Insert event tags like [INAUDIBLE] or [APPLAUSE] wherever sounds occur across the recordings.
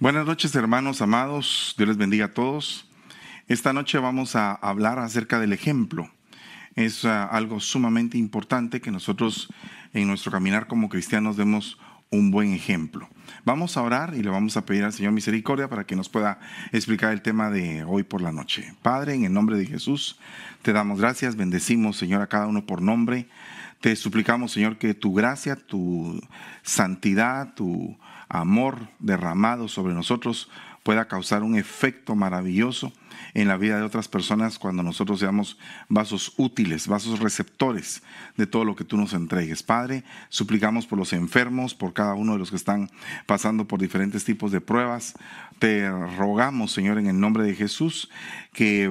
Buenas noches hermanos amados, Dios les bendiga a todos. Esta noche vamos a hablar acerca del ejemplo. Es uh, algo sumamente importante que nosotros en nuestro caminar como cristianos demos un buen ejemplo. Vamos a orar y le vamos a pedir al Señor misericordia para que nos pueda explicar el tema de hoy por la noche. Padre, en el nombre de Jesús, te damos gracias, bendecimos Señor a cada uno por nombre. Te suplicamos Señor que tu gracia, tu santidad, tu amor derramado sobre nosotros pueda causar un efecto maravilloso en la vida de otras personas cuando nosotros seamos vasos útiles, vasos receptores de todo lo que tú nos entregues. Padre, suplicamos por los enfermos, por cada uno de los que están pasando por diferentes tipos de pruebas. Te rogamos, Señor, en el nombre de Jesús, que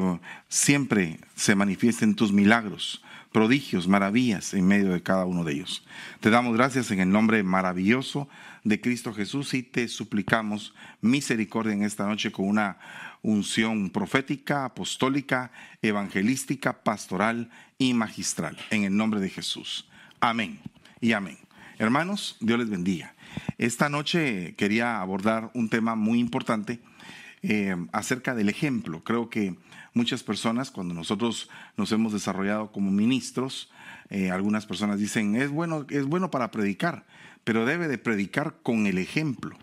siempre se manifiesten tus milagros prodigios, maravillas en medio de cada uno de ellos. Te damos gracias en el nombre maravilloso de Cristo Jesús y te suplicamos misericordia en esta noche con una unción profética, apostólica, evangelística, pastoral y magistral. En el nombre de Jesús. Amén y amén. Hermanos, Dios les bendiga. Esta noche quería abordar un tema muy importante eh, acerca del ejemplo. Creo que muchas personas, cuando nosotros nos hemos desarrollado como ministros, eh, algunas personas dicen, es bueno, es bueno para predicar, pero debe de predicar con el ejemplo.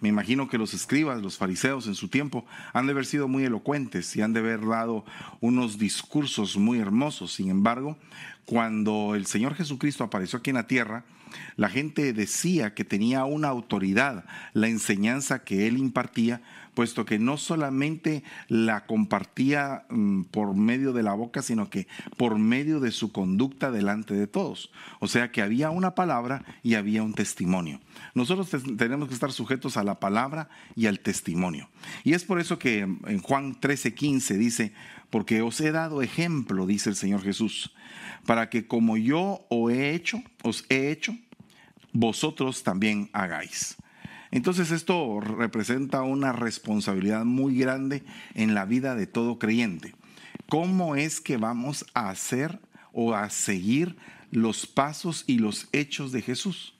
Me imagino que los escribas, los fariseos en su tiempo, han de haber sido muy elocuentes y han de haber dado unos discursos muy hermosos. Sin embargo, cuando el Señor Jesucristo apareció aquí en la tierra, la gente decía que tenía una autoridad, la enseñanza que él impartía, puesto que no solamente la compartía mm, por medio de la boca, sino que por medio de su conducta delante de todos. O sea que había una palabra y había un testimonio. Nosotros tenemos que estar sujetos a la palabra y al testimonio. Y es por eso que en Juan 13:15 dice, porque os he dado ejemplo, dice el Señor Jesús, para que como yo os he hecho, os he hecho, vosotros también hagáis. Entonces esto representa una responsabilidad muy grande en la vida de todo creyente. ¿Cómo es que vamos a hacer o a seguir los pasos y los hechos de Jesús?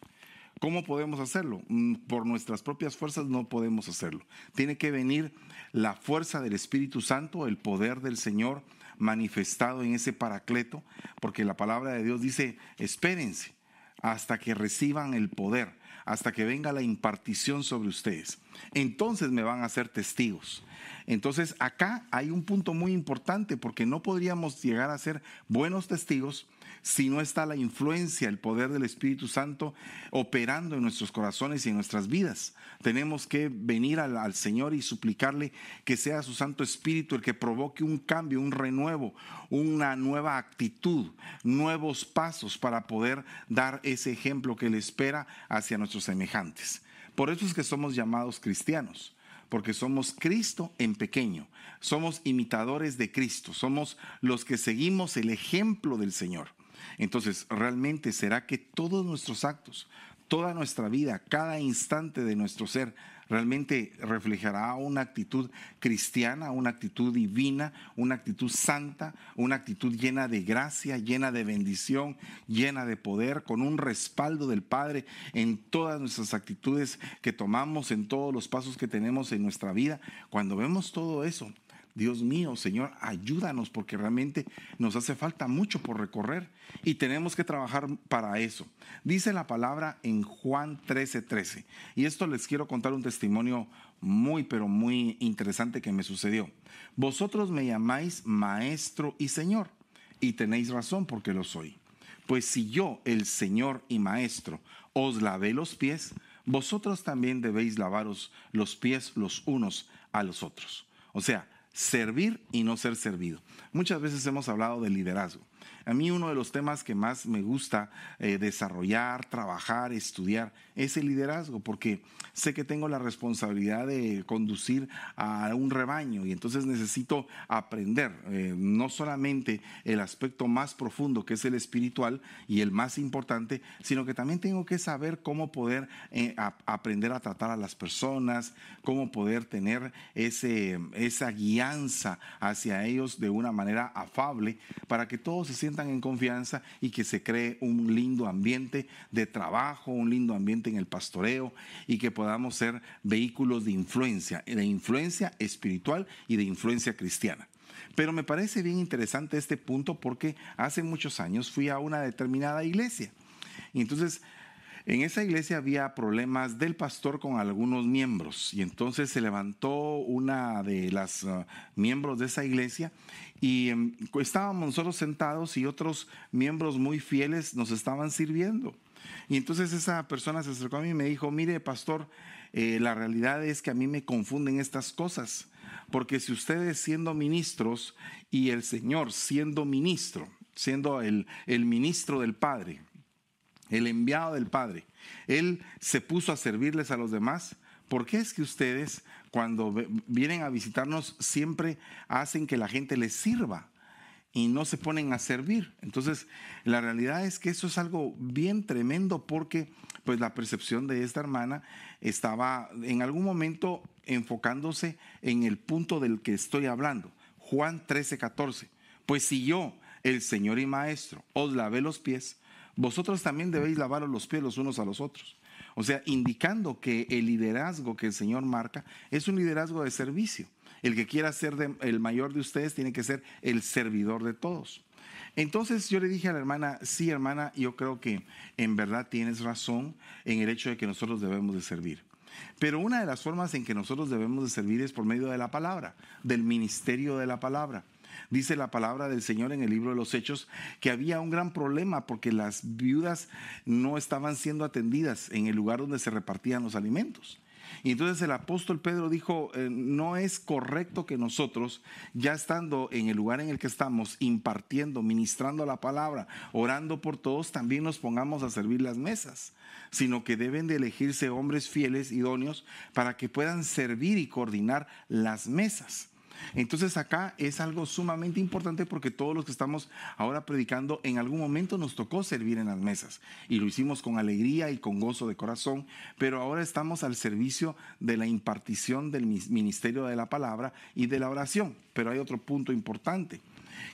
¿Cómo podemos hacerlo? Mm, por nuestras propias fuerzas no podemos hacerlo. Tiene que venir la fuerza del Espíritu Santo, el poder del Señor manifestado en ese paracleto, porque la palabra de Dios dice, espérense hasta que reciban el poder hasta que venga la impartición sobre ustedes. Entonces me van a ser testigos. Entonces acá hay un punto muy importante porque no podríamos llegar a ser buenos testigos si no está la influencia, el poder del Espíritu Santo operando en nuestros corazones y en nuestras vidas. Tenemos que venir al, Señor y suplicarle que sea su Santo Espíritu el que provoque un cambio, un renuevo, una nueva actitud, nuevos pasos para poder dar ese ejemplo que le espera hacia nuestros semejantes. Por eso es que somos llamados cristianos porque somos Cristo en pequeño, somos imitadores de Cristo, somos los que seguimos el ejemplo del Señor. Entonces, ¿realmente será que todos nuestros actos, toda nuestra vida, cada instante de nuestro ser, realmente reflejará una actitud cristiana, una actitud divina, una actitud santa, una actitud llena de gracia, llena de bendición, llena de poder, con un respaldo del Padre en todas nuestras actitudes que tomamos, en todos los pasos que tenemos en nuestra vida. Cuando vemos todo eso, Dios mío, Señor, ayúdanos porque realmente nos hace falta mucho por recorrer y tenemos que trabajar para eso. Dice la palabra en Juan 13:13. 13, y esto les quiero contar un testimonio muy, pero muy interesante que me sucedió. Vosotros me llamáis maestro y Señor y tenéis razón porque lo soy. Pues si yo, el Señor y Maestro, os lavé los pies, vosotros también debéis lavaros los pies los unos a los otros. O sea, servir y no ser servido. Muchas veces hemos hablado de liderazgo. A mí uno de los temas que más me gusta eh, desarrollar, trabajar, estudiar es el liderazgo, porque sé que tengo la responsabilidad de conducir a un rebaño y entonces necesito aprender eh, no solamente el aspecto más profundo que es el espiritual y el más importante, sino que también tengo que saber cómo poder eh, aprender a tratar a las personas, cómo poder tener ese, esa guianza hacia ellos de una manera afable para que todos se sientan en confianza y que se cree un lindo ambiente de trabajo, un lindo ambiente en el pastoreo y que podamos ser vehículos de influencia, de influencia espiritual y de influencia cristiana. Pero me parece bien interesante este punto porque hace muchos años fui a una determinada iglesia y entonces en esa iglesia había problemas del pastor con algunos miembros y entonces se levantó una de las uh, miembros de esa iglesia y em, estábamos nosotros sentados y otros miembros muy fieles nos estaban sirviendo. Y entonces esa persona se acercó a mí y me dijo, mire pastor, eh, la realidad es que a mí me confunden estas cosas, porque si ustedes siendo ministros y el Señor siendo ministro, siendo el, el ministro del Padre, el enviado del Padre, Él se puso a servirles a los demás. ¿Por qué es que ustedes cuando vienen a visitarnos siempre hacen que la gente les sirva? y no se ponen a servir. Entonces, la realidad es que eso es algo bien tremendo porque pues la percepción de esta hermana estaba en algún momento enfocándose en el punto del que estoy hablando. Juan 13, 14. Pues si yo, el Señor y Maestro, os lavé los pies, vosotros también debéis lavaros los pies los unos a los otros. O sea, indicando que el liderazgo que el Señor marca es un liderazgo de servicio. El que quiera ser el mayor de ustedes tiene que ser el servidor de todos. Entonces yo le dije a la hermana, sí hermana, yo creo que en verdad tienes razón en el hecho de que nosotros debemos de servir. Pero una de las formas en que nosotros debemos de servir es por medio de la palabra, del ministerio de la palabra. Dice la palabra del Señor en el libro de los Hechos que había un gran problema porque las viudas no estaban siendo atendidas en el lugar donde se repartían los alimentos. Y entonces el apóstol Pedro dijo, eh, no es correcto que nosotros, ya estando en el lugar en el que estamos, impartiendo, ministrando la palabra, orando por todos, también nos pongamos a servir las mesas, sino que deben de elegirse hombres fieles, idóneos, para que puedan servir y coordinar las mesas. Entonces acá es algo sumamente importante porque todos los que estamos ahora predicando en algún momento nos tocó servir en las mesas y lo hicimos con alegría y con gozo de corazón, pero ahora estamos al servicio de la impartición del ministerio de la palabra y de la oración. Pero hay otro punto importante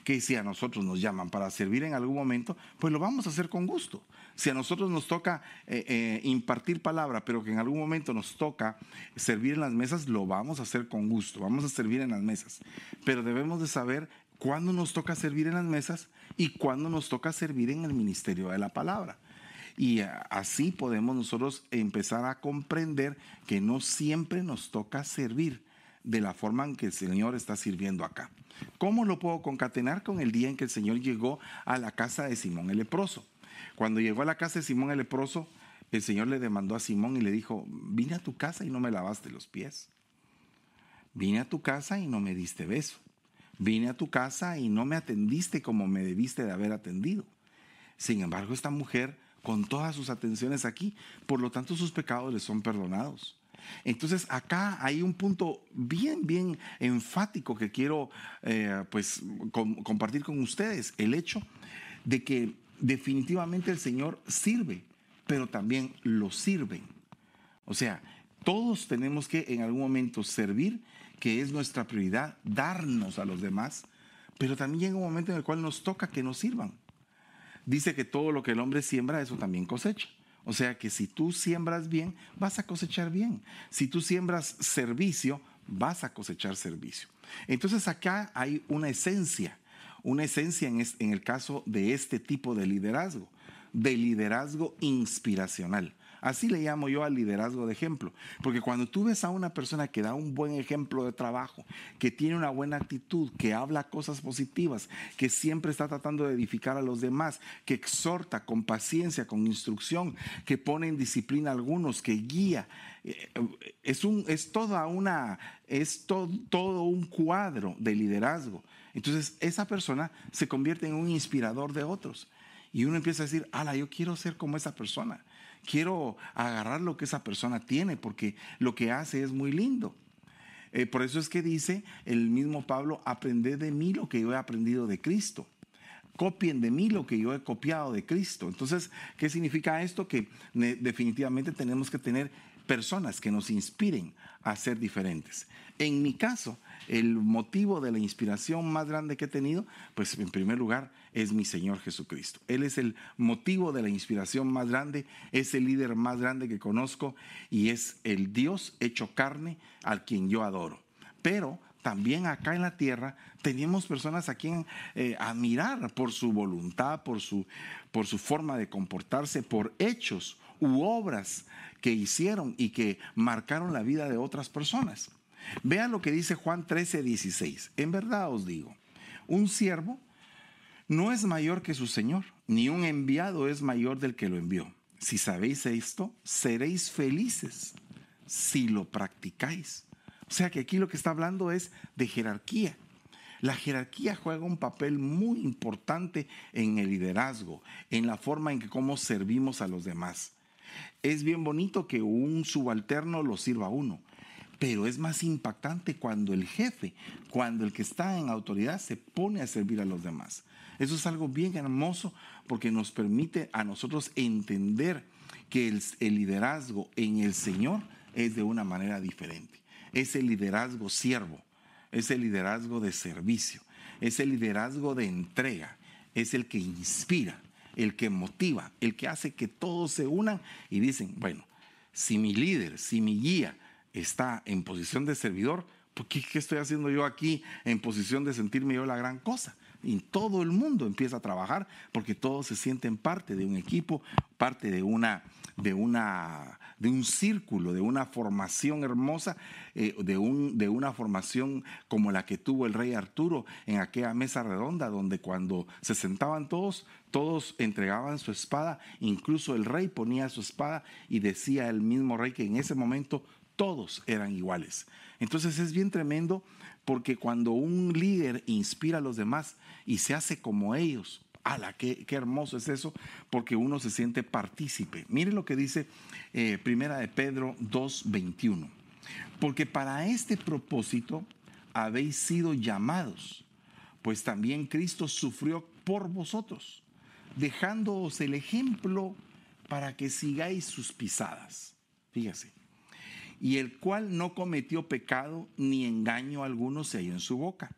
que si a nosotros nos llaman para servir en algún momento, pues lo vamos a hacer con gusto. Si a nosotros nos toca eh, eh, impartir palabra, pero que en algún momento nos toca servir en las mesas, lo vamos a hacer con gusto, vamos a servir en las mesas. Pero debemos de saber cuándo nos toca servir en las mesas y cuándo nos toca servir en el ministerio de la palabra. Y así podemos nosotros empezar a comprender que no siempre nos toca servir de la forma en que el Señor está sirviendo acá. ¿Cómo lo puedo concatenar con el día en que el Señor llegó a la casa de Simón el leproso? Cuando llegó a la casa de Simón el leproso, el Señor le demandó a Simón y le dijo, vine a tu casa y no me lavaste los pies. Vine a tu casa y no me diste beso. Vine a tu casa y no me atendiste como me debiste de haber atendido. Sin embargo, esta mujer, con todas sus atenciones aquí, por lo tanto sus pecados le son perdonados. Entonces acá hay un punto bien, bien enfático que quiero eh, pues compartir con ustedes. El hecho de que definitivamente el Señor sirve, pero también lo sirven. O sea, todos tenemos que en algún momento servir, que es nuestra prioridad, darnos a los demás, pero también llega un momento en el cual nos toca que nos sirvan. Dice que todo lo que el hombre siembra, eso también cosecha. O sea que si tú siembras bien, vas a cosechar bien. Si tú siembras servicio, vas a cosechar servicio. Entonces acá hay una esencia, una esencia en, en el caso de este tipo de liderazgo, de liderazgo inspiracional. Así le llamo yo al liderazgo de ejemplo. Porque cuando tú ves a una persona que da un buen ejemplo de trabajo, que tiene una buena actitud, que habla cosas positivas, que siempre está tratando de edificar a los demás, que exhorta con paciencia, con instrucción, que pone en disciplina a algunos, que guía, eh, es, un, es toda una, es todo un cuadro de liderazgo. Entonces esa persona se convierte en un inspirador de otros. Y uno empieza a decir, ala, yo quiero ser como esa persona quiero agarrar lo que esa persona tiene porque lo que hace es muy lindo. Eh, por eso es que dice el mismo Pablo, aprended de mí lo que yo he aprendido de Cristo. Copien de mí lo que yo he copiado de Cristo. Entonces, ¿qué significa esto? Que definitivamente tenemos que tener personas que nos inspiren a ser diferentes. En mi caso, el motivo de la inspiración más grande que he tenido, pues en primer lugar es mi Señor Jesucristo. Él es el motivo de la inspiración más grande, es el líder más grande que conozco y es el Dios hecho carne al quien yo adoro. Pero también acá en la tierra tenemos personas a quien eh, admirar por su voluntad, por su, por su forma de comportarse, por hechos u obras que hicieron y que marcaron la vida de otras personas. Vean lo que dice Juan 13, 16. En verdad os digo, un siervo no es mayor que su Señor, ni un enviado es mayor del que lo envió. Si sabéis esto, seréis felices si lo practicáis. O sea que aquí lo que está hablando es de jerarquía. La jerarquía juega un papel muy importante en el liderazgo, en la forma en que cómo servimos a los demás. Es bien bonito que un subalterno lo sirva a uno, pero es más impactante cuando el jefe, cuando el que está en autoridad se pone a servir a los demás. Eso es algo bien hermoso porque nos permite a nosotros entender que el, liderazgo en el Señor es de una manera diferente. Es el liderazgo siervo, es el liderazgo de servicio, es el liderazgo de entrega, es el que inspira, el que motiva, el que hace que todos se unan y dicen, bueno, si mi líder, si mi guía, está en posición de servidor, ¿por qué, estoy haciendo yo aquí en posición de sentirme yo la gran cosa? Y todo el mundo empieza a trabajar porque todos se sienten parte de un equipo, parte de una, de una, de un círculo, de una formación hermosa, eh, de, un, de una formación como la que tuvo el rey Arturo en aquella mesa redonda, donde cuando se sentaban todos, todos entregaban su espada, incluso el rey ponía su espada y decía el mismo rey que en ese momento todos eran iguales. Entonces es bien tremendo porque cuando un líder inspira a los demás y se hace como ellos, ¡ala! Qué, qué hermoso es eso! Porque uno se siente partícipe. Mire lo que dice eh, Primera de Pedro 2.21. Porque para este propósito habéis sido llamados, pues también Cristo sufrió por vosotros, dejándoos el ejemplo para que sigáis sus pisadas. Fíjese y el cual no cometió pecado ni engaño alguno se halló en su boca.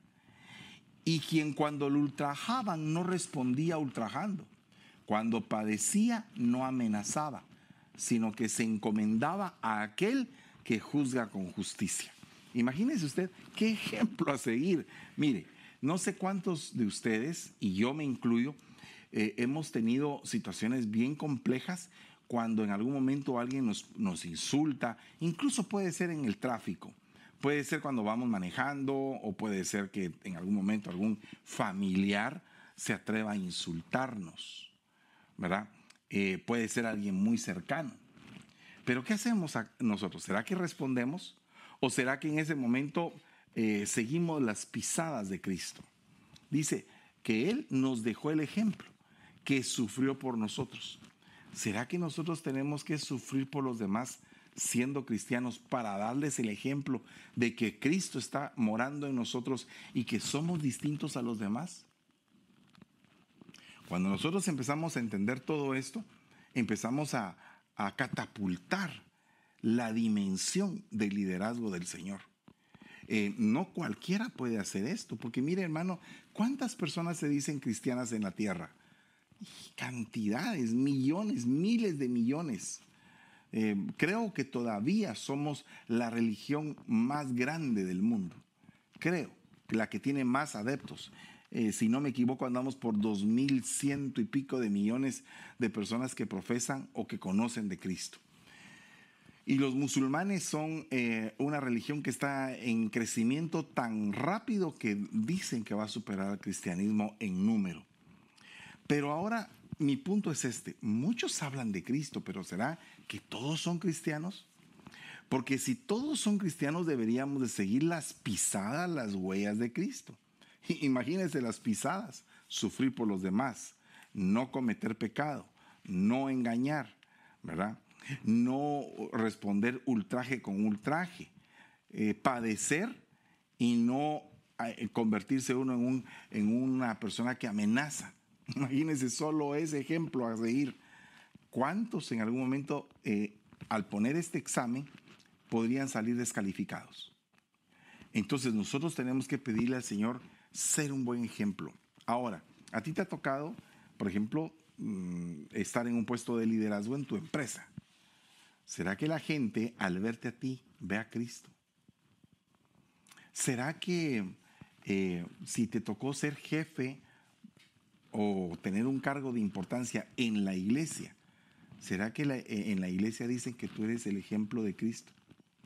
Y quien cuando lo ultrajaban no respondía ultrajando, cuando padecía no amenazaba, sino que se encomendaba a aquel que juzga con justicia. Imagínese usted qué ejemplo a seguir. Mire, no sé cuántos de ustedes, y yo me incluyo, eh, hemos tenido situaciones bien complejas cuando en algún momento alguien nos, nos insulta, incluso puede ser en el tráfico. Puede ser cuando vamos manejando o puede ser que en algún momento algún familiar se atreva a insultarnos, ¿verdad? Eh, puede ser alguien muy cercano. Pero ¿qué hacemos nosotros? ¿Será que respondemos? ¿O será que en ese momento eh, seguimos las pisadas de Cristo? Dice que Él nos dejó el ejemplo, que sufrió por nosotros. ¿Será que nosotros tenemos que sufrir por los demás siendo cristianos para darles el ejemplo de que Cristo está morando en nosotros y que somos distintos a los demás? Cuando nosotros empezamos a entender todo esto, empezamos a, catapultar la dimensión del liderazgo del Señor. Eh, no cualquiera puede hacer esto, porque mire hermano, ¿cuántas personas se dicen cristianas en la tierra? Cantidades, millones, miles de millones. Eh, creo que todavía somos la religión más grande del mundo. Creo, la que tiene más adeptos. Eh, si no me equivoco, andamos por dos mil ciento y pico de millones de personas que profesan o que conocen de Cristo. Y los musulmanes son eh, una religión que está en crecimiento tan rápido que dicen que va a superar al cristianismo en número. Pero ahora mi punto es este. Muchos hablan de Cristo, pero ¿será que todos son cristianos? Porque si todos son cristianos deberíamos de seguir las pisadas, las huellas de Cristo. [LAUGHS] Imagínense las pisadas, sufrir por los demás, no cometer pecado, no engañar, ¿verdad? No responder ultraje con ultraje, eh, padecer y no eh, convertirse uno en, un, en una persona que amenaza. [LAUGHS] Imagínense solo ese ejemplo a seguir. ¿Cuántos en algún momento eh, al poner este examen, podrían salir descalificados. Entonces nosotros tenemos que pedirle al Señor ser un buen ejemplo. Ahora, a ti te ha tocado, por ejemplo, mm, estar en un puesto de liderazgo en tu empresa. ¿Será que la gente al verte a ti ve a Cristo? ¿Será que eh, si te tocó ser jefe o tener un cargo de importancia en la iglesia, ¿será que eh, en la iglesia dicen que tú eres el ejemplo de Cristo?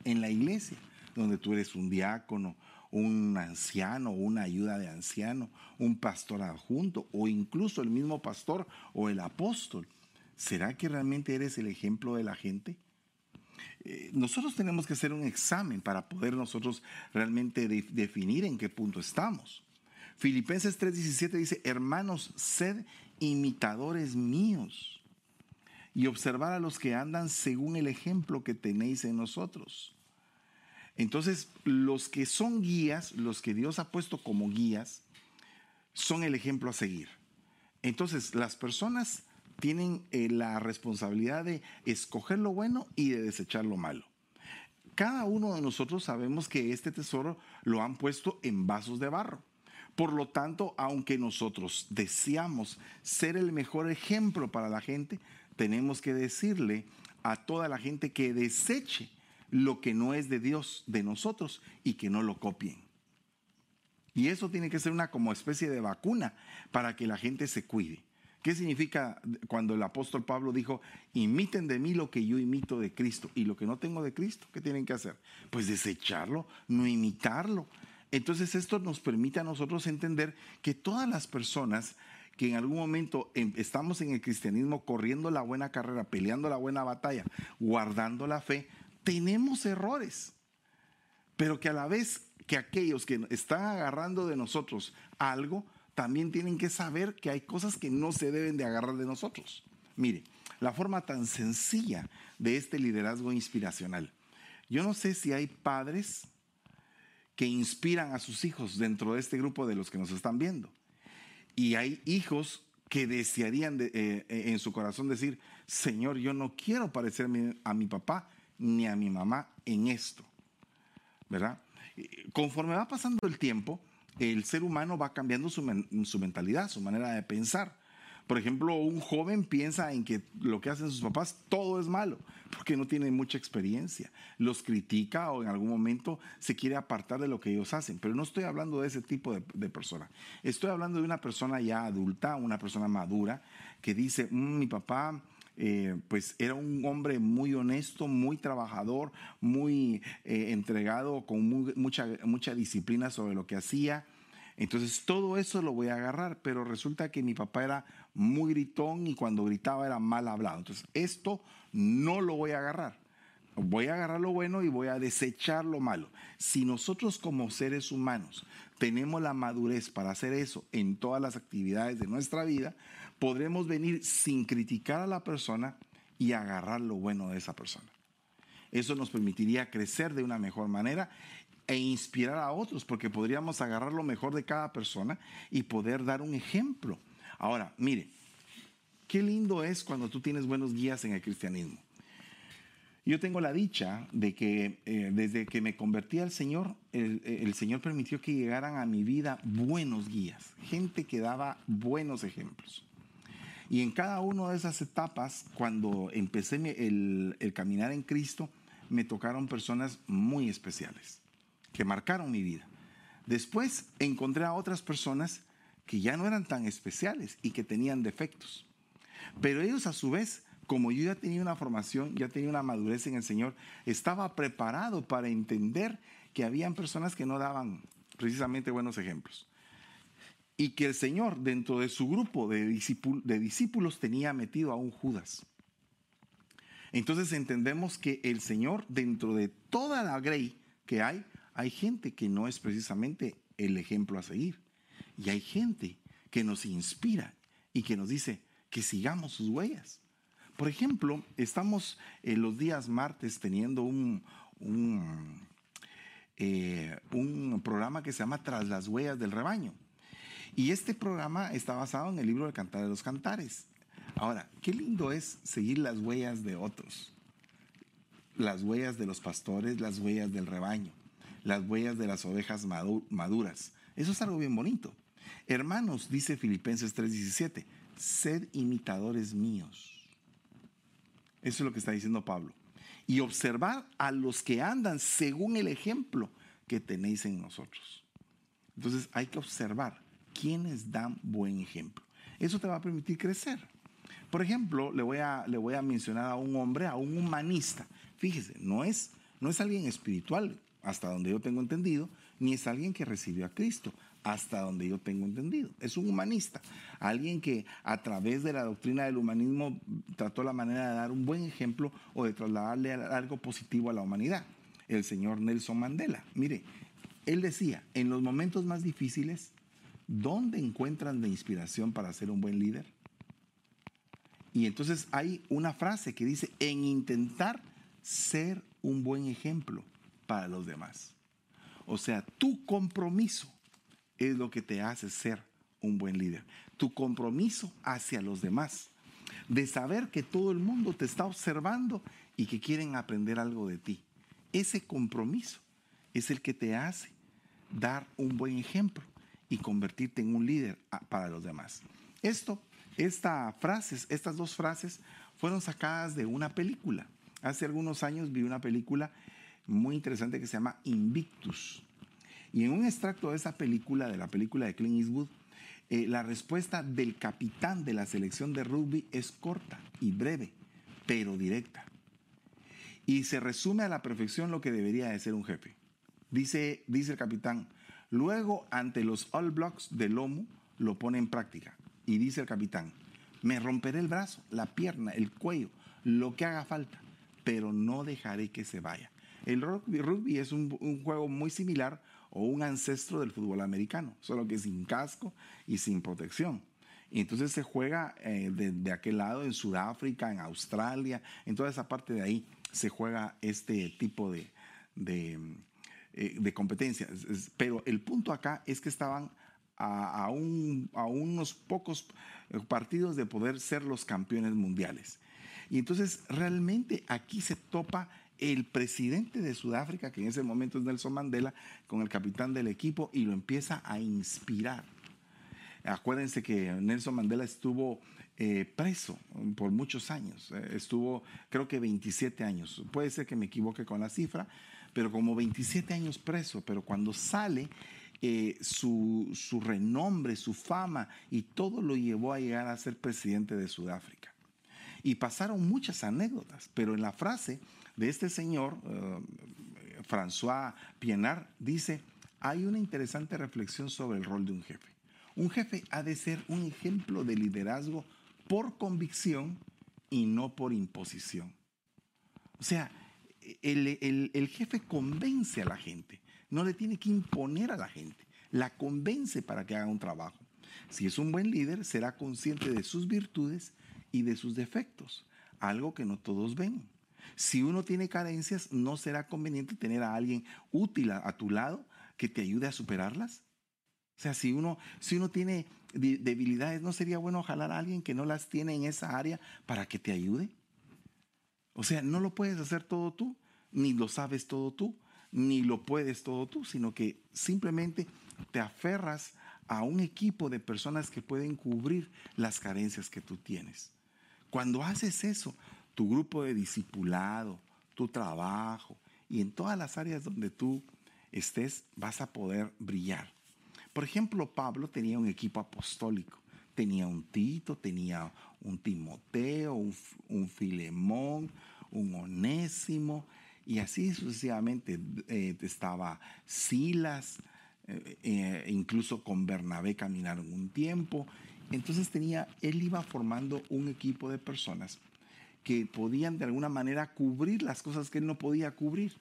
En la iglesia, donde tú eres un diácono, un anciano, una ayuda de anciano, un pastor adjunto o incluso el mismo pastor o el apóstol. ¿Será que realmente eres el ejemplo de la gente? Eh, nosotros tenemos que hacer un examen para poder nosotros realmente definir en qué punto estamos. Filipenses 3:17 dice, hermanos, sed imitadores míos y observar a los que andan según el ejemplo que tenéis en nosotros. Entonces, los que son guías, los que Dios ha puesto como guías, son el ejemplo a seguir. Entonces, las personas tienen eh, la responsabilidad de escoger lo bueno y de desechar lo malo. Cada uno de nosotros sabemos que este tesoro lo han puesto en vasos de barro. Por lo tanto, aunque nosotros deseamos ser el mejor ejemplo para la gente, tenemos que decirle a toda la gente que deseche lo que no es de Dios, de nosotros, y que no lo copien. Y eso tiene que ser una como especie de vacuna para que la gente se cuide. ¿Qué significa cuando el apóstol Pablo dijo, imiten de mí lo que yo imito de Cristo y lo que no tengo de Cristo? ¿Qué tienen que hacer? Pues desecharlo, no imitarlo. Entonces esto nos permite a nosotros entender que todas las personas que en algún momento em, estamos en el cristianismo corriendo la buena carrera, peleando la buena batalla, guardando la fe, tenemos errores. Pero que a la vez que aquellos que están agarrando de nosotros algo, también tienen que saber que hay cosas que no se deben de agarrar de nosotros. Mire, la forma tan sencilla de este liderazgo inspiracional. Yo no sé si hay padres que inspiran a sus hijos dentro de este grupo de los que nos están viendo. Y hay hijos que desearían eh, eh, en su corazón decir, Señor, yo no quiero parecerme a mi papá ni a mi mamá en esto. ¿Verdad? Conforme va pasando el tiempo, el ser humano va cambiando su, mentalidad, su manera de pensar. Por ejemplo, un joven piensa en que lo que hacen sus papás todo es malo, porque no tiene mucha experiencia. Los critica o en algún momento se quiere apartar de lo que ellos hacen. Pero no estoy hablando de ese tipo de, persona. Estoy hablando de una persona ya adulta, una persona madura, que dice, mm, mi papá eh, pues era un hombre muy honesto, muy trabajador, muy eh, entregado, con mucha, mucha disciplina sobre lo que hacía. Entonces todo eso lo voy a agarrar, pero resulta que mi papá era muy gritón y cuando gritaba era mal hablado. Entonces esto no lo voy a agarrar. Voy a agarrar lo bueno y voy a desechar lo malo. Si nosotros como seres humanos tenemos la madurez para hacer eso en todas las actividades de nuestra vida, podremos venir sin criticar a la persona y agarrar lo bueno de esa persona. Eso nos permitiría crecer de una mejor manera e inspirar a otros, porque podríamos agarrar lo mejor de cada persona y poder dar un ejemplo. Ahora, mire, qué lindo es cuando tú tienes buenos guías en el cristianismo. Yo tengo la dicha de que eh, desde que me convertí al Señor, el, Señor permitió que llegaran a mi vida buenos guías, gente que daba buenos ejemplos. Y en cada una de esas etapas, cuando empecé el, el caminar en Cristo, me tocaron personas muy especiales, que marcaron mi vida. Después encontré a otras personas que ya no eran tan especiales y que tenían defectos. Pero ellos a su vez como yo ya tenía una formación, ya tenía una madurez en el Señor, estaba preparado para entender que habían personas que no daban precisamente buenos ejemplos. Y que el Señor dentro de su grupo de, discípulos tenía metido a un Judas. Entonces entendemos que el Señor dentro de toda la grey que hay, hay gente que no es precisamente el ejemplo a seguir. Y hay gente que nos inspira y que nos dice que sigamos sus huellas. Por ejemplo, estamos en los días martes teniendo un, eh, un, programa que se llama Tras las huellas del rebaño. Y este programa está basado en el libro del Cantar de los Cantares. Ahora, qué lindo es seguir las huellas de otros. las huellas de los pastores, las huellas del rebaño, las huellas de las ovejas maduras. Eso es algo bien bonito. Hermanos, dice Filipenses 3:17, sed imitadores míos. Eso es lo que está diciendo Pablo. Y observar a los que andan según el ejemplo que tenéis en nosotros. Entonces hay que observar quiénes dan buen ejemplo. Eso te va a permitir crecer. Por ejemplo, le voy a, le voy a mencionar a un hombre, a un humanista. Fíjese, no es, no es alguien espiritual, hasta donde yo tengo entendido, ni es alguien que recibió a Cristo, hasta donde yo tengo entendido. Es un humanista, alguien que a través de la doctrina del humanismo trató la manera de dar un buen ejemplo o de trasladarle algo positivo a la humanidad. El señor Nelson Mandela. Mire, él decía, en los momentos más difíciles, ¿dónde encuentran la inspiración para ser un buen líder? Y entonces hay una frase que dice, en intentar ser un buen ejemplo para los demás. O sea, tu compromiso es lo que te hace ser un buen líder. Tu compromiso hacia los demás. De saber que todo el mundo te está observando y que quieren aprender algo de ti. Ese compromiso es el que te hace dar un buen ejemplo y convertirte en un líder para los demás. Esto, esta frases, estas dos frases fueron sacadas de una película. Hace algunos años vi una película muy interesante que se llama Invictus. Y en un extracto de esa película, de la película de Clint Eastwood, eh, la respuesta del capitán de la selección de rugby es corta y breve, pero directa. Y se resume a la perfección lo que debería de ser un jefe. Dice, dice el capitán, luego ante los All Blocks de lomo lo pone en práctica. Y dice el capitán, me romperé el brazo, la pierna, el cuello, lo que haga falta, pero no dejaré que se vaya. El rugby, es un, juego muy similar o un ancestro del fútbol americano, solo que sin casco y sin protección. Y entonces se juega eh, de, aquel lado, en Sudáfrica, en Australia, en toda esa parte de ahí se juega este tipo de, de, eh, competencias. Pero el punto acá es que estaban a, a, unos pocos partidos de poder ser los campeones mundiales. Y entonces realmente aquí se topa el presidente de Sudáfrica, que en ese momento es Nelson Mandela, con el capitán del equipo y lo empieza a inspirar. Acuérdense que Nelson Mandela estuvo eh, preso por muchos años, eh, estuvo creo que 27 años, puede ser que me equivoque con la cifra, pero como 27 años preso, pero cuando sale eh, su, su renombre, su fama y todo lo llevó a llegar a ser presidente de Sudáfrica. Y pasaron muchas anécdotas, pero en la frase de este señor, eh, François Pienar, dice, hay una interesante reflexión sobre el rol de un jefe. Un jefe ha de ser un ejemplo de liderazgo por convicción y no por imposición. O sea, el, el, jefe convence a la gente, no le tiene que imponer a la gente, la convence para que haga un trabajo. Si es un buen líder, será consciente de sus virtudes y de sus defectos, algo que no todos ven. Si uno tiene carencias, ¿no será conveniente tener a alguien útil a, tu lado que te ayude a superarlas? O sea, si uno, si uno tiene debilidades, ¿no sería bueno jalar a alguien que no las tiene en esa área para que te ayude? O sea, no lo puedes hacer todo tú, ni lo sabes todo tú, ni lo puedes todo tú, sino que simplemente te aferras a un equipo de personas que pueden cubrir las carencias que tú tienes. Cuando haces eso, tu grupo de discipulado, tu trabajo y en todas las áreas donde tú estés vas a poder brillar. Por ejemplo, Pablo tenía un equipo apostólico. Tenía un Tito, tenía un Timoteo, un, Filemón, un Onésimo, y así sucesivamente eh, estaba Silas, eh, eh, incluso con Bernabé caminaron un tiempo. Entonces tenía, él iba formando un equipo de personas que podían de alguna manera cubrir las cosas que él no podía cubrir.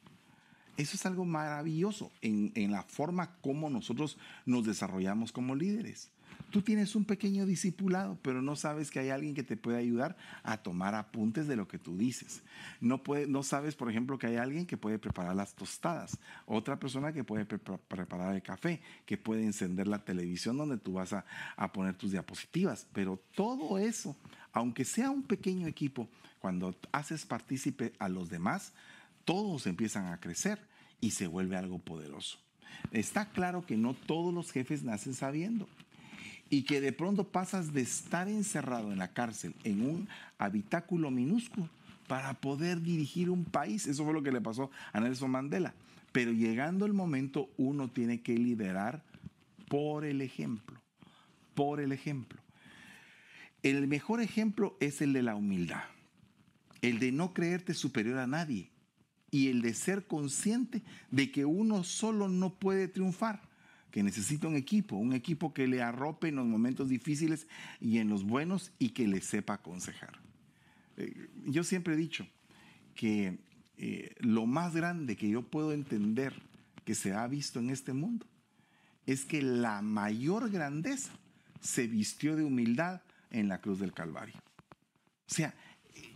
Eso es algo maravilloso en, la forma como nosotros nos desarrollamos como líderes. Tú tienes un pequeño discipulado, pero no sabes que hay alguien que te puede ayudar a tomar apuntes de lo que tú dices. No, puede, no sabes, por ejemplo, que hay alguien que puede preparar las tostadas, otra persona que puede preparar el café, que puede encender la televisión donde tú vas a, a poner tus diapositivas. Pero todo eso, aunque sea un pequeño equipo, cuando haces partícipe a los demás, todos empiezan a crecer y se vuelve algo poderoso. Está claro que no todos los jefes nacen sabiendo y que de pronto pasas de estar encerrado en la cárcel en un habitáculo minúsculo para poder dirigir un país. Eso fue lo que le pasó a Nelson Mandela. Pero llegando el momento, uno tiene que liderar por el ejemplo, por el ejemplo. El mejor ejemplo es el de la humildad, el de no creerte superior a nadie y el de ser consciente de que uno solo no puede triunfar, que necesita un equipo, un equipo que le arrope en los momentos difíciles y en los buenos y que le sepa aconsejar. Eh, yo siempre he dicho que eh, lo más grande que yo puedo entender que se ha visto en este mundo es que la mayor grandeza se vistió de humildad en la cruz del Calvario. O sea,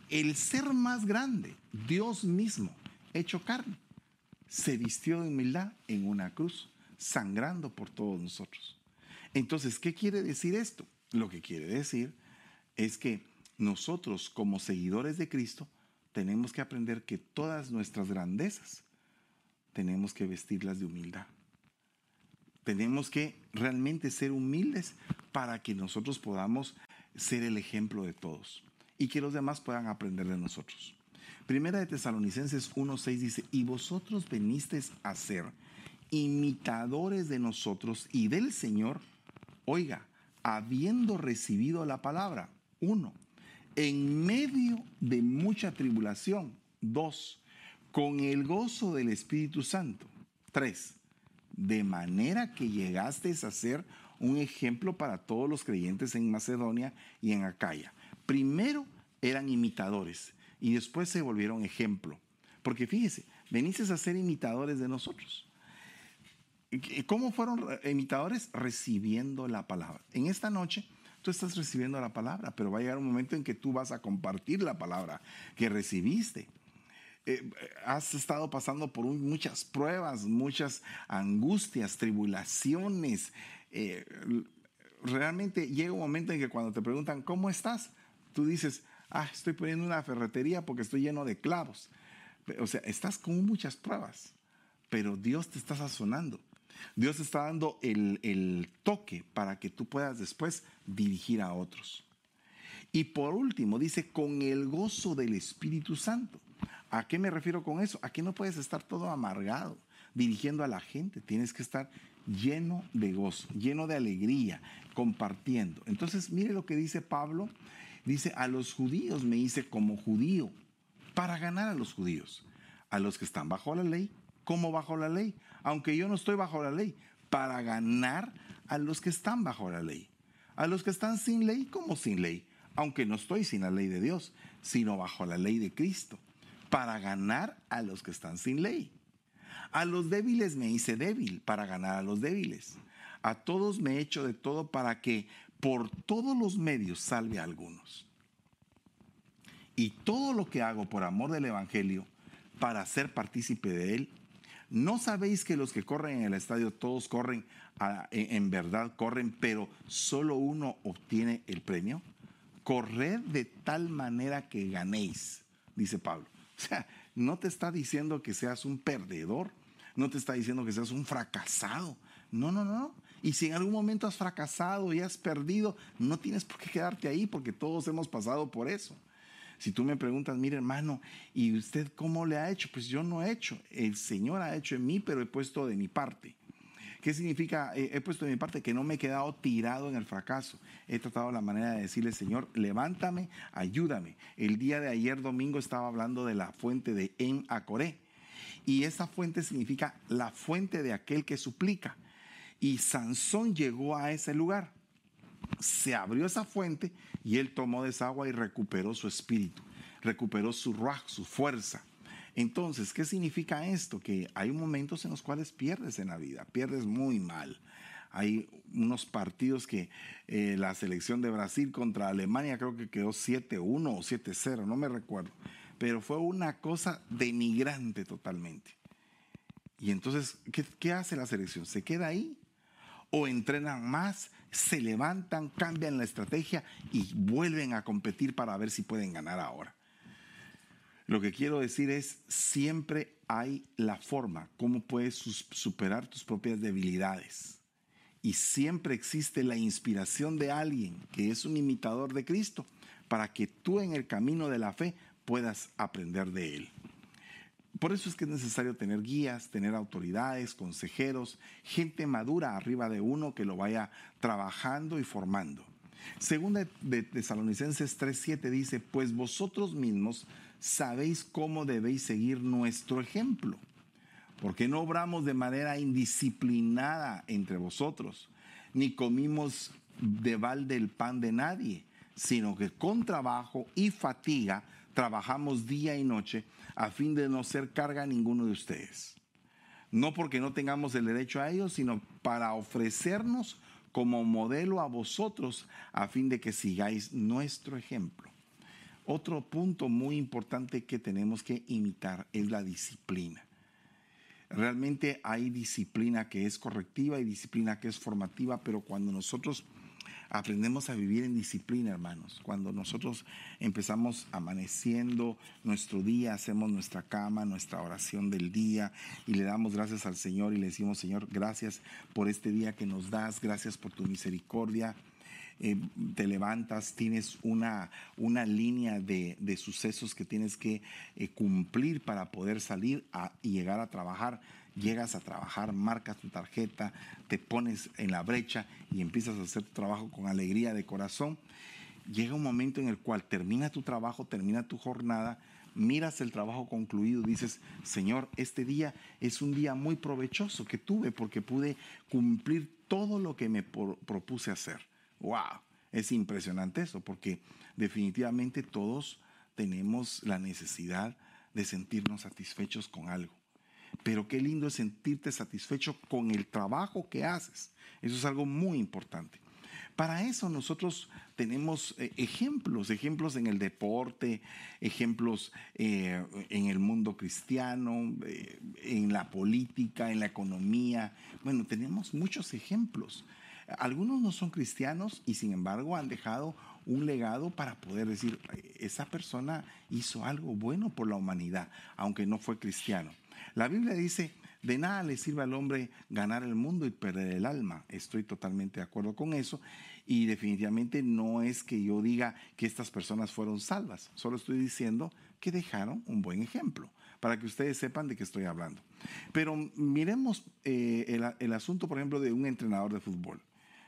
el ser más grande, Dios mismo, hecho carne, se vistió de humildad en una cruz, sangrando por todos nosotros. Entonces, ¿qué quiere decir esto? Lo que quiere decir es que nosotros como seguidores de Cristo tenemos que aprender que todas nuestras grandezas tenemos que vestirlas de humildad. Tenemos que realmente ser humildes para que nosotros podamos ser el ejemplo de todos y que los demás puedan aprender de nosotros. Primera de Tesalonicenses 1.6 dice, y vosotros venisteis a ser imitadores de nosotros y del Señor, oiga, habiendo recibido la palabra, uno, en medio de mucha tribulación, dos, con el gozo del Espíritu Santo, tres, de manera que llegasteis a ser un ejemplo para todos los creyentes en Macedonia y en Acaya. Primero eran imitadores y después se volvieron ejemplo. Porque fíjese, venisteis a ser imitadores de nosotros. ¿Cómo fueron imitadores? Recibiendo la palabra. En esta noche tú estás recibiendo la palabra, pero va a llegar un momento en que tú vas a compartir la palabra que recibiste. Eh, has estado pasando por muchas pruebas, muchas angustias, tribulaciones. Eh, realmente llega un momento en que cuando te preguntan, ¿cómo estás? Tú dices, ah, estoy poniendo una ferretería porque estoy lleno de clavos. O sea, estás con muchas pruebas, pero Dios te está sazonando. Dios está dando el, el toque para que tú puedas después dirigir a otros. Y por último, dice, con el gozo del Espíritu Santo. ¿A qué me refiero con eso? A no puedes estar todo amargado dirigiendo a la gente. Tienes que estar lleno de gozo, lleno de alegría, compartiendo. Entonces, mire lo que dice Pablo. Dice, a los judíos me hice como judío para ganar a los judíos. A los que están bajo la ley, como bajo la ley. Aunque yo no estoy bajo la ley, para ganar a los que están bajo la ley. A los que están sin ley, como sin ley. Aunque no estoy sin la ley de Dios, sino bajo la ley de Cristo. Para ganar a los que están sin ley. A los débiles me hice débil para ganar a los débiles. A todos me he hecho de todo para que por todos los medios salve a algunos. Y todo lo que hago por amor del Evangelio, para ser partícipe de él, ¿no sabéis que los que corren en el estadio, todos corren, en verdad corren, pero solo uno obtiene el premio? Corred de tal manera que ganéis, dice Pablo. O sea, no te está diciendo que seas un perdedor, no te está diciendo que seas un fracasado. No, no, no. Y si en algún momento has fracasado y has perdido, no tienes por qué quedarte ahí porque todos hemos pasado por eso. Si tú me preguntas, mire hermano, ¿y usted cómo le ha hecho? Pues yo no he hecho. El Señor ha hecho en mí, pero he puesto de mi parte. ¿Qué significa? He puesto de mi parte que no me he quedado tirado en el fracaso. He tratado la manera de decirle, Señor, levántame, ayúdame. El día de ayer domingo estaba hablando de la fuente de En Acoré. Y esa fuente significa la fuente de aquel que suplica. Y Sansón llegó a ese lugar. Se abrió esa fuente y él tomó de esa agua y recuperó su espíritu, recuperó su ruaj, su fuerza. Entonces, ¿qué significa esto? Que hay momentos en los cuales pierdes en la vida, pierdes muy mal. Hay unos partidos que eh, la selección de Brasil contra Alemania creo que quedó 7-1 o 7-0, no me recuerdo. Pero fue una cosa denigrante totalmente. Y entonces, ¿qué, ¿qué hace la selección? ¿Se queda ahí? ¿O entrenan más? se levantan, cambian la estrategia y vuelven a competir para ver si pueden ganar ahora. Lo que quiero decir es, siempre hay la forma, cómo puedes superar tus propias debilidades. Y siempre existe la inspiración de alguien que es un imitador de Cristo para que tú en el camino de la fe puedas aprender de él. Por eso es que es necesario tener guías, tener autoridades, consejeros, gente madura arriba de uno que lo vaya trabajando y formando. Segunda de Tesalonicenses 3:7 dice, pues vosotros mismos sabéis cómo debéis seguir nuestro ejemplo. Porque no obramos de manera indisciplinada entre vosotros, ni comimos de balde el pan de nadie, sino que con trabajo y fatiga trabajamos día y noche a fin de no ser carga a ninguno de ustedes. No porque no tengamos el derecho a ello, sino para ofrecernos como modelo a vosotros a fin de que sigáis nuestro ejemplo. Otro punto muy importante que tenemos que imitar es la disciplina. Realmente hay disciplina que es correctiva y disciplina que es formativa, pero cuando nosotros aprendemos a vivir en disciplina, hermanos. Cuando nosotros empezamos amaneciendo nuestro día, hacemos nuestra cama, nuestra oración del día y le damos gracias al Señor y le decimos, Señor, gracias por este día que nos das, gracias por tu misericordia. Eh, te levantas, tienes una, una línea de, sucesos que tienes que eh, cumplir para poder salir y llegar a trabajar llegas a trabajar, marcas tu tarjeta, te pones en la brecha y empiezas a hacer tu trabajo con alegría de corazón, llega un momento en el cual termina tu trabajo, termina tu jornada, miras el trabajo concluido, dices, Señor, este día es un día muy provechoso que tuve porque pude cumplir todo lo que me propuse hacer. ¡Wow! Es impresionante eso porque definitivamente todos tenemos la necesidad de sentirnos satisfechos con algo. Pero qué lindo es sentirte satisfecho con el trabajo que haces. Eso es algo muy importante. Para eso nosotros tenemos eh, ejemplos, ejemplos en el deporte, ejemplos eh, en el mundo cristiano, eh, en la política, en la economía. Bueno, tenemos muchos ejemplos. Algunos no son cristianos y sin embargo han dejado un legado para poder decir, esa persona hizo algo bueno por la humanidad, aunque no fue cristiano. La Biblia dice, de nada le sirve al hombre ganar el mundo y perder el alma. Estoy totalmente de acuerdo con eso y definitivamente no es que yo diga que estas personas fueron salvas, solo estoy diciendo que dejaron un buen ejemplo para que ustedes sepan de qué estoy hablando. Pero miremos eh, el, asunto, por ejemplo, de un entrenador de fútbol.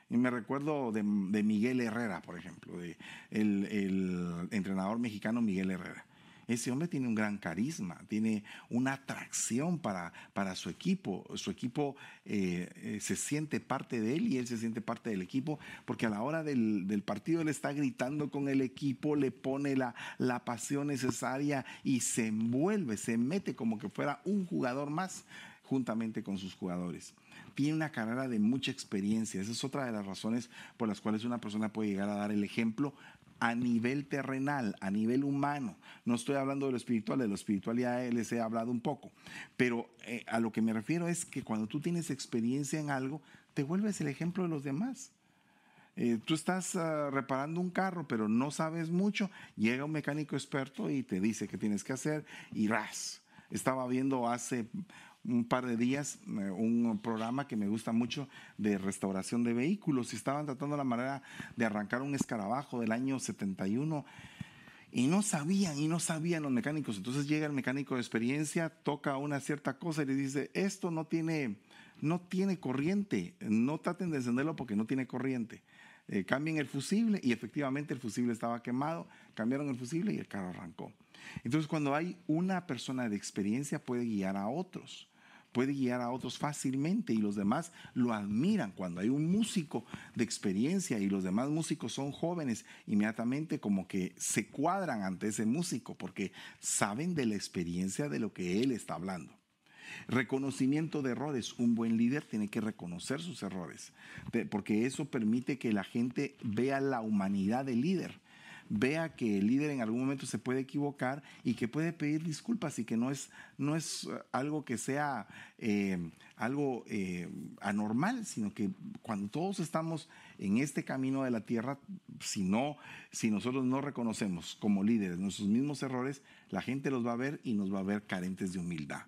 Y me recuerdo de, Miguel Herrera, por ejemplo, de el entrenador mexicano Miguel Herrera. Ese hombre tiene un gran carisma, tiene una atracción para, para su equipo. Su equipo eh, eh, se siente parte de él y él se siente parte del equipo porque a la hora del, partido él está gritando con el equipo, le pone la, la pasión necesaria y se envuelve, se mete como que fuera un jugador más juntamente con sus jugadores. Tiene una carrera de mucha experiencia. Esa es otra de las razones por las cuales una persona puede llegar a dar el ejemplo a nivel terrenal, a nivel humano. No estoy hablando de lo espiritual, de lo espiritual ya les he hablado un poco, pero eh, a lo que me refiero es que cuando tú tienes experiencia en algo, te vuelves el ejemplo de los demás. Eh, tú estás ah, reparando un carro, pero no sabes mucho, llega un mecánico experto y te dice qué tienes que hacer y ras. Estaba viendo hace un par de días eh, un programa que me gusta mucho de restauración de vehículos y estaban tratando la manera de arrancar un escarabajo del año 71 y no sabían y no sabían los mecánicos. Entonces llega el mecánico de experiencia, toca una cierta cosa y le dice, esto no tiene, no tiene corriente, no traten de encenderlo porque no tiene corriente. Eh, cambien el fusible y efectivamente el fusible estaba quemado, cambiaron el fusible y el carro arrancó. Entonces cuando hay una persona de experiencia puede guiar a otros puede guiar a otros fácilmente y los demás lo admiran. Cuando hay un músico de experiencia y los demás músicos son jóvenes, inmediatamente como que se cuadran ante ese músico porque saben de la experiencia de lo que él está hablando. Reconocimiento de errores. Un buen líder tiene que reconocer sus errores, porque eso permite que la gente vea la humanidad del líder vea que el líder en algún momento se puede equivocar y que puede pedir disculpas y que no es, no es eh, algo que sea eh, algo eh, anormal, sino que cuando todos estamos en este camino de la tierra, si, no, si nosotros no reconocemos como líderes nuestros mismos errores, la gente los va a ver y nos va a ver carentes de humildad.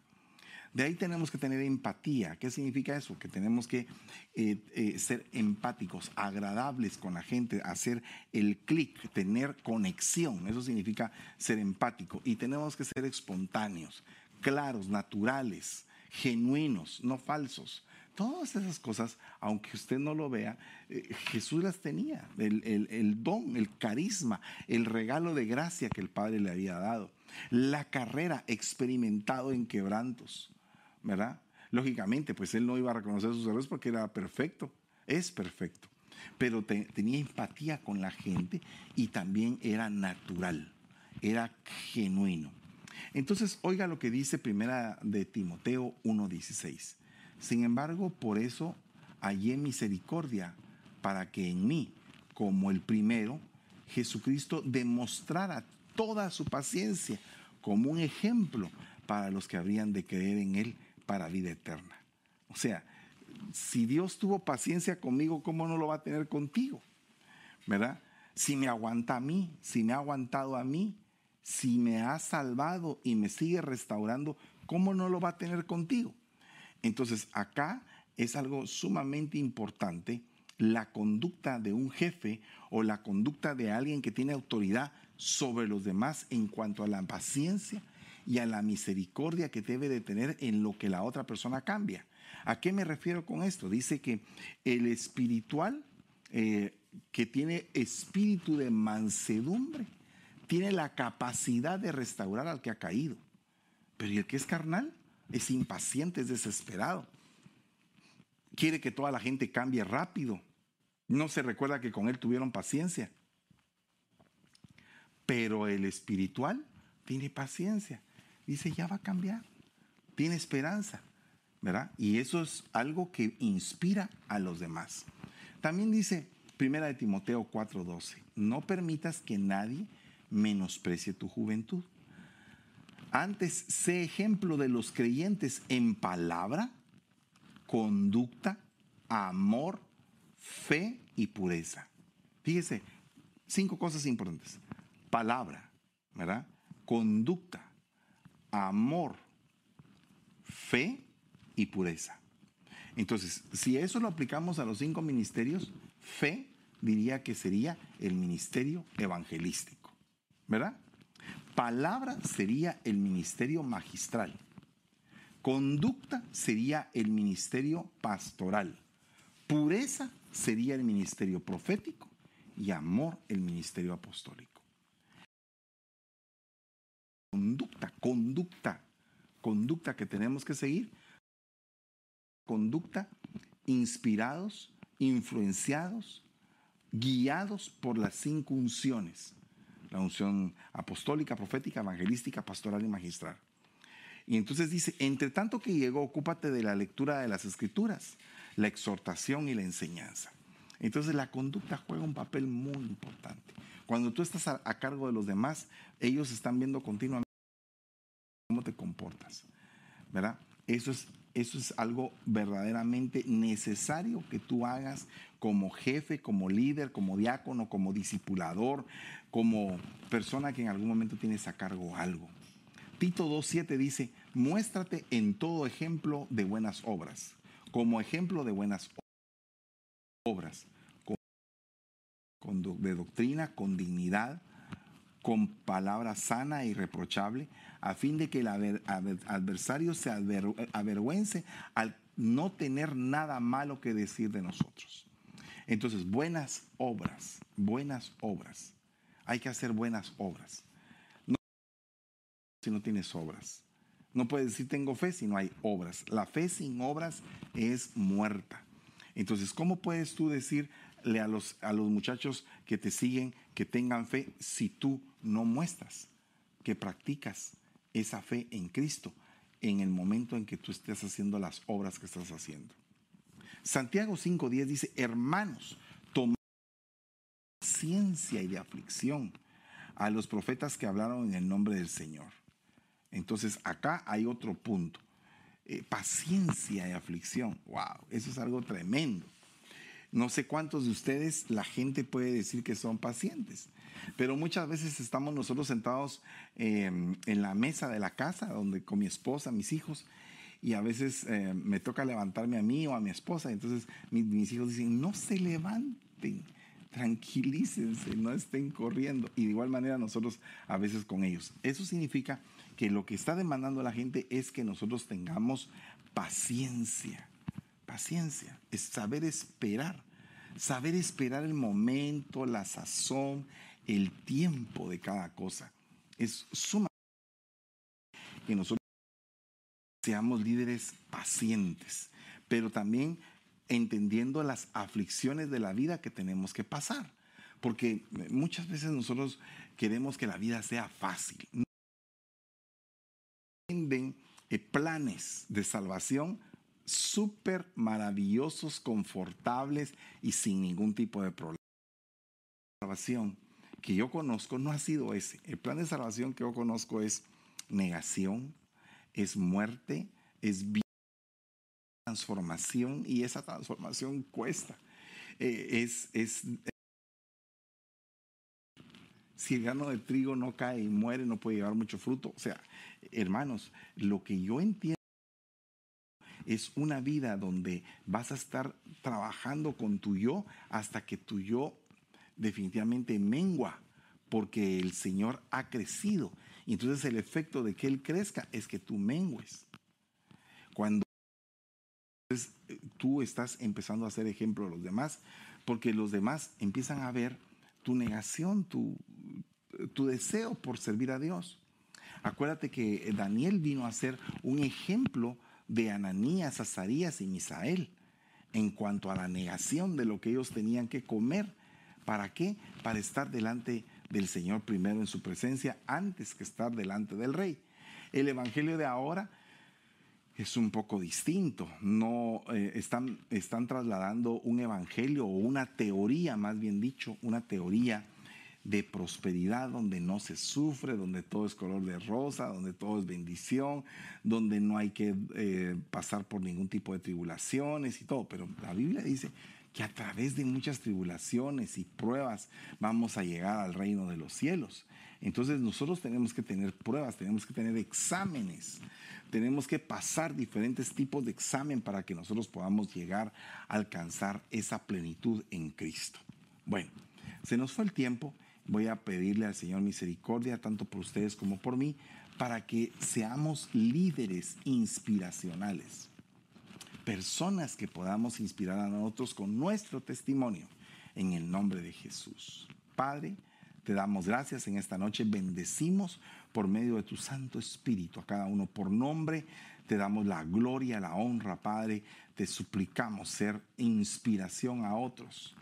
De ahí tenemos que tener empatía. ¿Qué significa eso? Que tenemos que eh, eh, ser empáticos, agradables con la gente, hacer el clic, tener conexión. Eso significa ser empático. Y tenemos que ser espontáneos, claros, naturales, genuinos, no falsos. Todas esas cosas, aunque usted no lo vea, eh, Jesús las tenía. el don, el carisma, el regalo de gracia que el Padre le había dado. La carrera experimentado en quebrantos ¿verdad? Lógicamente, pues él no iba a reconocer sus errores porque era perfecto, es perfecto, pero tenía empatía con la gente y también era natural, era genuino. Entonces, oiga lo que dice primera de Timoteo 1:16. Sin embargo, por eso hallé misericordia para que en mí, como el primero, Jesucristo demostrara toda su paciencia como un ejemplo para los que habrían de creer en él para vida eterna. O sea, si Dios tuvo paciencia conmigo, ¿cómo no lo va a tener contigo? ¿Verdad? Si me aguanta a mí, si me ha aguantado a mí, si me ha salvado y me sigue restaurando, ¿cómo no lo va a tener contigo? Entonces, acá es algo sumamente importante la conducta de un jefe o la conducta de alguien que tiene autoridad sobre los demás en cuanto a la paciencia y a la misericordia que debe de tener en lo que la otra persona cambia. ¿A qué me refiero con esto? Dice que el espiritual eh, que tiene espíritu de mansedumbre tiene la capacidad de restaurar al que ha caído. Pero ¿y el que es carnal? Es impaciente, es desesperado. Quiere que toda la gente cambie rápido. No se recuerda que con él tuvieron paciencia. Pero el espiritual tiene paciencia dice, ya va a cambiar, tiene esperanza, ¿verdad? Y eso es algo que inspira a los demás. También dice, primera de Timoteo 4:12, no permitas que nadie menosprecie tu juventud. Antes, sé ejemplo de los creyentes en palabra, conducta, amor, fe y pureza. Fíjese, cinco cosas importantes. Palabra, ¿verdad? Conducta, amor, fe y pureza. Entonces, si eso lo aplicamos a los cinco ministerios, fe diría que sería el ministerio evangelístico, ¿verdad? Palabra sería el ministerio magistral. Conducta sería el ministerio pastoral. Pureza sería el ministerio profético y amor el ministerio apostólico conducta, conducta, conducta que tenemos que seguir. Conducta inspirados, influenciados, guiados por las cinco unciones. La unción apostólica, profética, evangelística, pastoral y magistral. Y entonces dice, entre tanto que llegó, ocúpate de la lectura de las escrituras, la exhortación y la enseñanza. Entonces la conducta juega un papel muy importante. Cuando tú estás a, cargo de los demás, ellos están viendo continuamente cómo te comportas. ¿Verdad? Eso es, eso es algo verdaderamente necesario que tú hagas como jefe, como líder, como diácono, como discipulador, como persona que en algún momento tienes a cargo algo. Tito 2.7 dice, muéstrate en todo ejemplo de buenas obras, como ejemplo de buenas obras de doctrina, con dignidad, con palabra sana y reprochable, a fin de que el adversario se avergüence al no tener nada malo que decir de nosotros. Entonces, buenas obras, buenas obras. Hay que hacer buenas obras. No si no tienes obras. No puedes decir tengo fe si no hay obras. La fe sin obras es muerta. Entonces, ¿cómo puedes tú decirle a los, a los muchachos que te siguen que tengan fe si tú no muestras que practicas esa fe en Cristo en el momento en que tú estés haciendo las obras que estás haciendo? Santiago 5.10 dice, hermanos, tomad ciencia y de aflicción, a los profetas que hablaron en el nombre del Señor. Entonces acá hay otro punto. Eh, paciencia y aflicción. Wow, eso es algo tremendo. No sé cuántos de ustedes la gente puede decir que son pacientes, pero muchas veces estamos nosotros sentados em, en la mesa de la casa, donde con mi esposa, mis hijos, y a veces eh, me toca levantarme a mí o a mi esposa, entonces mis hijos dicen, no se levanten, tranquilícense, no estén corriendo. Y de igual manera nosotros a veces con ellos. Eso significa que lo que está demandando la gente es que nosotros tengamos paciencia. Paciencia es saber esperar, saber esperar el momento, la sazón, el tiempo de cada cosa. Es sumamente que nosotros seamos líderes pacientes, pero también entendiendo las aflicciones de la vida que tenemos que pasar. Porque muchas veces nosotros queremos que la vida sea fácil. Venden eh, planes de salvación súper maravillosos, confortables y sin ningún tipo de problema. Salvación que yo conozco no ha sido ese. El plan de salvación que yo conozco es negación, es muerte, es transformación y esa transformación cuesta. Eh, es, es, si el grano de trigo no cae y muere, no puede llevar mucho fruto. O sea, hermanos, lo que yo entiendo es una vida donde vas a estar trabajando con tu yo hasta que tu yo definitivamente mengua, porque el Señor ha crecido. Y entonces el efecto de que Él crezca es que tú mengues. Cuando tú estás empezando a ser ejemplo de los demás, porque los demás empiezan a ver tu negación, tu, tu deseo por servir a Dios. Acuérdate que Daniel vino a ser un ejemplo de Ananías, Azarías y Misael en cuanto a la negación de lo que ellos tenían que comer. ¿Para qué? Para estar delante del Señor primero en su presencia antes que estar delante del rey. El Evangelio de ahora es un poco distinto. No eh, están, están trasladando un evangelio o una teoría, más bien dicho, una teoría de prosperidad donde no se sufre, donde todo es color de rosa, donde todo es bendición, donde no hay que eh, pasar por ningún tipo de tribulaciones y todo. Pero la Biblia dice que a través de muchas tribulaciones y pruebas vamos a llegar al reino de los cielos. Entonces nosotros tenemos que tener pruebas, tenemos que tener exámenes tenemos que pasar diferentes tipos de examen para que nosotros podamos llegar a alcanzar esa plenitud en Cristo. Bueno, se nos fue el tiempo. Voy a pedirle al Señor misericordia, tanto por ustedes como por mí, para que seamos líderes inspiracionales. Personas que podamos inspirar a nosotros con nuestro testimonio en el nombre de Jesús. Padre, te damos gracias en esta noche, bendecimos por medio de tu Santo Espíritu a cada uno por nombre. Te damos la gloria, la honra, Padre. Te suplicamos ser inspiración a otros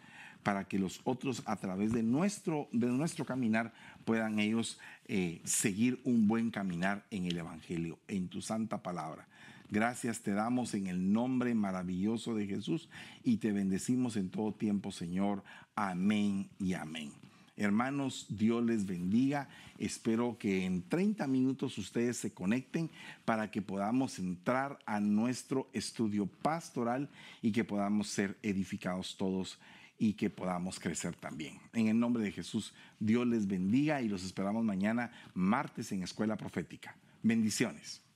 para que los otros a través de nuestro, de nuestro caminar puedan ellos eh, seguir un buen caminar en el Evangelio, en tu santa palabra. Gracias te damos en el nombre maravilloso de Jesús y te bendecimos en todo tiempo, Señor. Amén y amén. Hermanos, Dios les bendiga. Espero que en 30 minutos ustedes se conecten para que podamos entrar a nuestro estudio pastoral y que podamos ser edificados todos y que podamos crecer también. En el nombre de Jesús, Dios les bendiga y los esperamos mañana martes en Escuela Profética. Bendiciones.